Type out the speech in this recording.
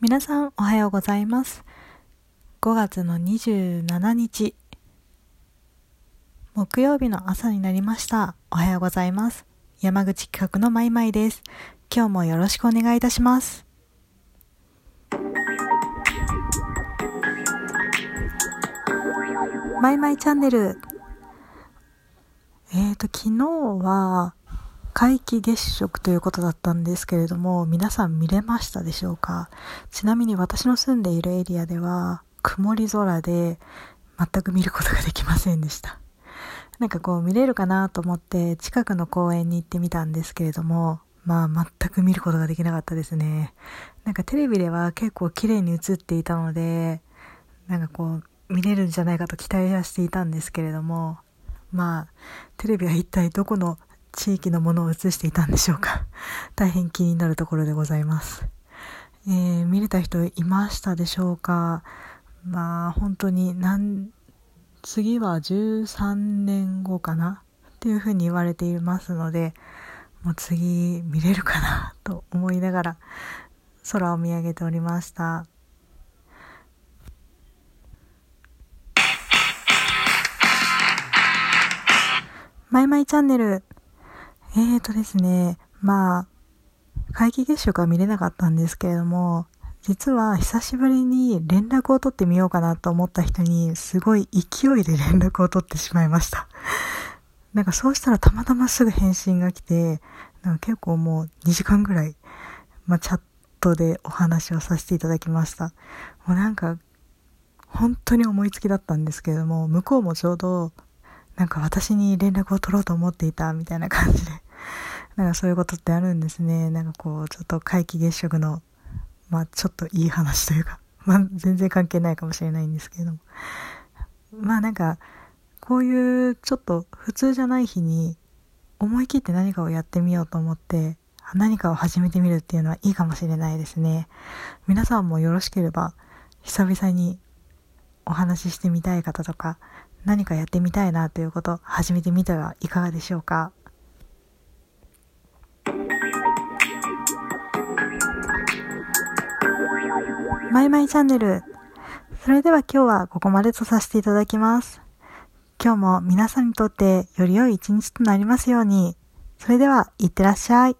皆さんおはようございます。5月の27日、木曜日の朝になりました。おはようございます。山口企画のまいまいです。今日もよろしくお願いいたします。マイマイチャンネル。えーと、昨日は、皆既月食ということだったんですけれども、皆さん見れましたでしょうかちなみに私の住んでいるエリアでは、曇り空で全く見ることができませんでした。なんかこう見れるかなと思って近くの公園に行ってみたんですけれども、まあ全く見ることができなかったですね。なんかテレビでは結構綺麗に映っていたので、なんかこう見れるんじゃないかと期待はしていたんですけれども、まあテレビは一体どこの地域のものを映していたんでしょうか。大変気になるところでございます。えー、見れた人いましたでしょうかまあ、本当に、なん、次は13年後かなっていうふうに言われていますので、もう次見れるかなと思いながら空を見上げておりました。マイマイチャンネルえーとですね、まあ、皆既月食は見れなかったんですけれども、実は久しぶりに連絡を取ってみようかなと思った人に、すごい勢いで連絡を取ってしまいました。なんかそうしたらたまたますぐ返信が来て、なんか結構もう2時間ぐらい、まあ、チャットでお話をさせていただきました。もうなんか、本当に思いつきだったんですけれども、向こうもちょうど、なんか私に連絡を取ろうと思っていたみたいな感じで、なんかそういうことってあるんですね。なんかこう、ちょっと皆既月食の、まあちょっといい話というか、まあ全然関係ないかもしれないんですけれども。まあなんか、こういうちょっと普通じゃない日に思い切って何かをやってみようと思って何かを始めてみるっていうのはいいかもしれないですね。皆さんもよろしければ久々にお話ししてみたい方とか何かやってみたいなということ始めてみてはいかがでしょうか？マイマイチャンネル。それでは今日はここまでとさせていただきます。今日も皆さんにとってより良い一日となりますように。それでは、いってらっしゃい。